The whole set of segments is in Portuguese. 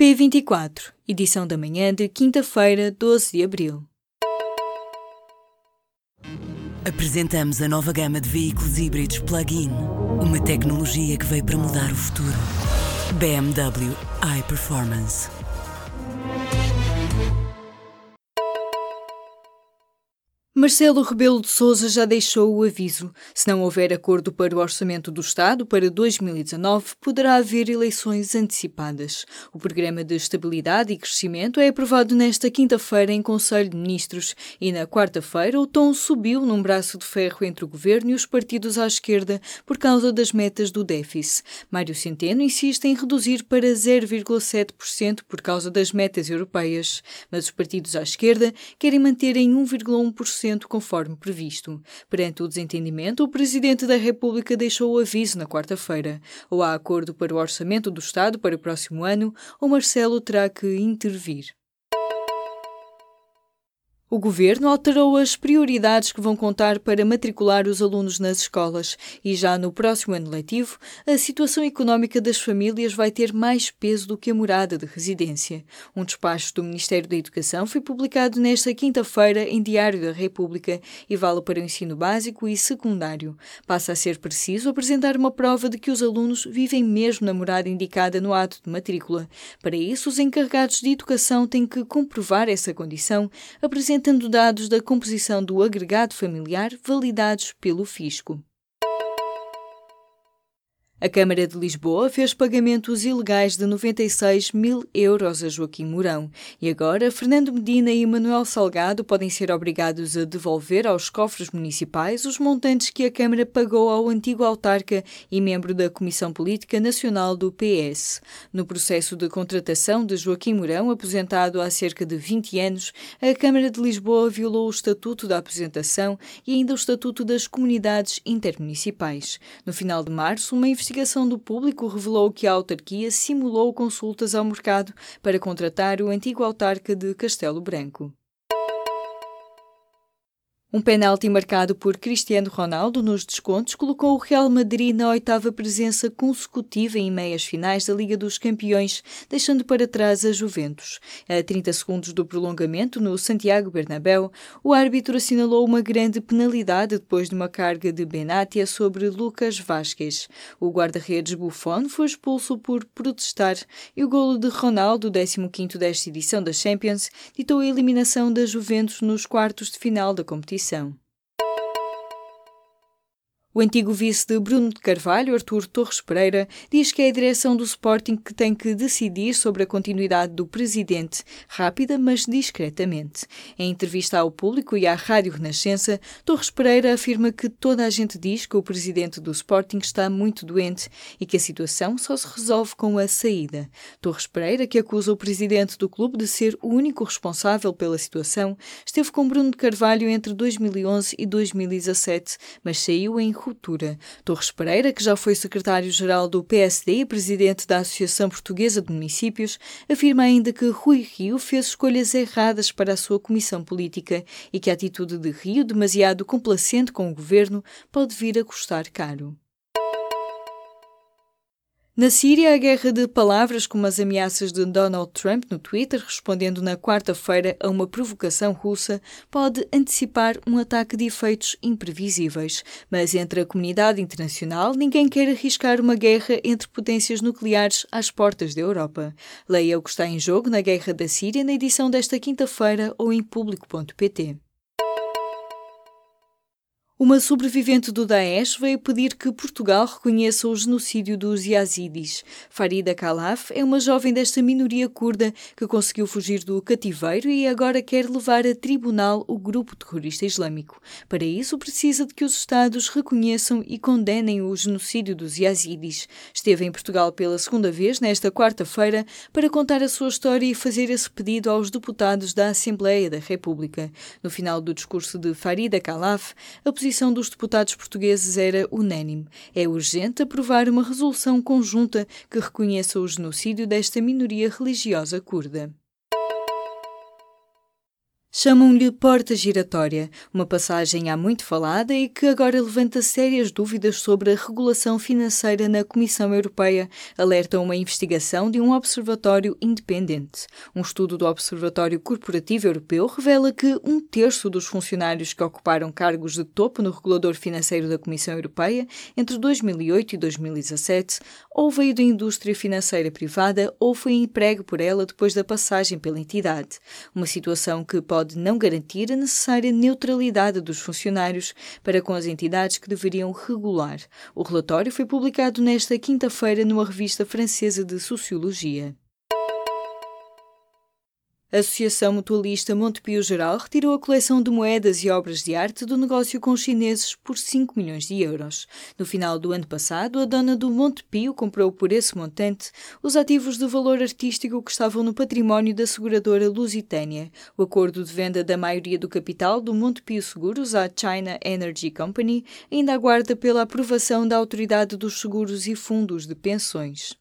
P24, edição da manhã de quinta-feira, 12 de abril. Apresentamos a nova gama de veículos híbridos plug-in. Uma tecnologia que veio para mudar o futuro. BMW iPerformance. Marcelo Rebelo de Sousa já deixou o aviso. Se não houver acordo para o Orçamento do Estado para 2019, poderá haver eleições antecipadas. O Programa de Estabilidade e Crescimento é aprovado nesta quinta-feira em Conselho de Ministros e na quarta-feira o tom subiu num braço de ferro entre o governo e os partidos à esquerda por causa das metas do déficit. Mário Centeno insiste em reduzir para 0,7% por causa das metas europeias, mas os partidos à esquerda querem manter em 1,1% conforme previsto. Perante o desentendimento, o Presidente da República deixou o aviso na quarta-feira. Ou há acordo para o orçamento do Estado para o próximo ano, ou Marcelo terá que intervir. O governo alterou as prioridades que vão contar para matricular os alunos nas escolas e já no próximo ano letivo, a situação económica das famílias vai ter mais peso do que a morada de residência. Um despacho do Ministério da Educação foi publicado nesta quinta-feira em Diário da República e vale para o ensino básico e secundário. Passa a ser preciso apresentar uma prova de que os alunos vivem mesmo na morada indicada no ato de matrícula. Para isso, os encarregados de educação têm que comprovar essa condição, apresentando apresentando dados da composição do agregado familiar validados pelo Fisco. A Câmara de Lisboa fez pagamentos ilegais de 96 mil euros a Joaquim Mourão e agora Fernando Medina e Manuel Salgado podem ser obrigados a devolver aos cofres municipais os montantes que a Câmara pagou ao antigo autarca e membro da Comissão Política Nacional do PS. No processo de contratação de Joaquim Mourão, aposentado há cerca de 20 anos, a Câmara de Lisboa violou o Estatuto da Aposentação e ainda o Estatuto das Comunidades Intermunicipais. No final de março, uma investigação investigação do público revelou que a autarquia simulou consultas ao mercado para contratar o antigo autarca de Castelo Branco. Um penalti marcado por Cristiano Ronaldo nos descontos colocou o Real Madrid na oitava presença consecutiva em meias finais da Liga dos Campeões, deixando para trás a Juventus. A 30 segundos do prolongamento no Santiago Bernabéu, o árbitro assinalou uma grande penalidade depois de uma carga de Benatia sobre Lucas Vasquez. O guarda-redes Buffon foi expulso por protestar e o golo de Ronaldo, 15º desta edição da Champions, ditou a eliminação da Juventus nos quartos de final da competição instituição. O antigo vice de Bruno de Carvalho, Artur Torres Pereira, diz que é a direção do Sporting que tem que decidir sobre a continuidade do presidente, rápida mas discretamente. Em entrevista ao público e à Rádio Renascença, Torres Pereira afirma que toda a gente diz que o presidente do Sporting está muito doente e que a situação só se resolve com a saída. Torres Pereira, que acusa o presidente do clube de ser o único responsável pela situação, esteve com Bruno de Carvalho entre 2011 e 2017, mas saiu em Agricultura. Torres Pereira, que já foi secretário-geral do PSD e presidente da Associação Portuguesa de Municípios, afirma ainda que Rui Rio fez escolhas erradas para a sua comissão política e que a atitude de Rio, demasiado complacente com o governo, pode vir a custar caro. Na Síria, a guerra de palavras como as ameaças de Donald Trump no Twitter, respondendo na quarta-feira a uma provocação russa, pode antecipar um ataque de efeitos imprevisíveis. Mas entre a comunidade internacional, ninguém quer arriscar uma guerra entre potências nucleares às portas da Europa. Leia o que está em jogo na guerra da Síria na edição desta quinta-feira ou em público.pt. Uma sobrevivente do Daesh veio pedir que Portugal reconheça o genocídio dos Yazidis. Farida Khalaf é uma jovem desta minoria curda que conseguiu fugir do cativeiro e agora quer levar a tribunal o grupo terrorista islâmico. Para isso, precisa de que os Estados reconheçam e condenem o genocídio dos Yazidis. Esteve em Portugal pela segunda vez nesta quarta-feira para contar a sua história e fazer esse pedido aos deputados da Assembleia da República. No final do discurso de Farida Khalaf, a posição dos deputados portugueses era unânime. É urgente aprovar uma resolução conjunta que reconheça o genocídio desta minoria religiosa curda. Chamam-lhe porta giratória, uma passagem há muito falada e que agora levanta sérias dúvidas sobre a regulação financeira na Comissão Europeia, alerta uma investigação de um observatório independente. Um estudo do Observatório Corporativo Europeu revela que um terço dos funcionários que ocuparam cargos de topo no regulador financeiro da Comissão Europeia entre 2008 e 2017 ou veio da indústria financeira privada ou foi emprego por ela depois da passagem pela entidade. Uma situação que pode pode não garantir a necessária neutralidade dos funcionários para com as entidades que deveriam regular. O relatório foi publicado nesta quinta-feira numa revista francesa de Sociologia. A Associação Mutualista Montepio Geral retirou a coleção de moedas e obras de arte do negócio com os chineses por 5 milhões de euros. No final do ano passado, a dona do Montepio comprou por esse montante os ativos de valor artístico que estavam no património da seguradora Lusitânia. O acordo de venda da maioria do capital do Montepio Seguros à China Energy Company ainda aguarda pela aprovação da Autoridade dos Seguros e Fundos de Pensões.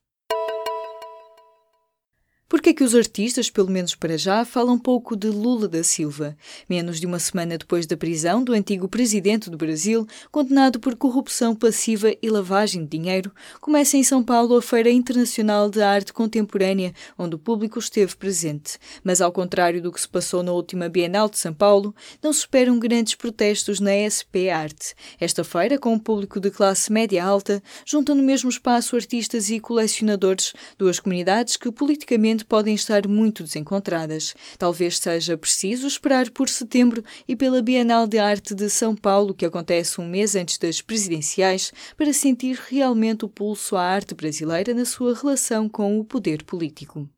Por que é que os artistas, pelo menos para já, falam pouco de Lula da Silva? Menos de uma semana depois da prisão do antigo presidente do Brasil, condenado por corrupção passiva e lavagem de dinheiro, começa em São Paulo a Feira Internacional de Arte Contemporânea, onde o público esteve presente. Mas, ao contrário do que se passou na última Bienal de São Paulo, não se esperam grandes protestos na SP Arte. Esta feira, com um público de classe média alta, junta no mesmo espaço artistas e colecionadores, duas comunidades que politicamente podem estar muito desencontradas. Talvez seja preciso esperar por setembro e pela Bienal de Arte de São Paulo, que acontece um mês antes das presidenciais, para sentir realmente o pulso à arte brasileira na sua relação com o poder político.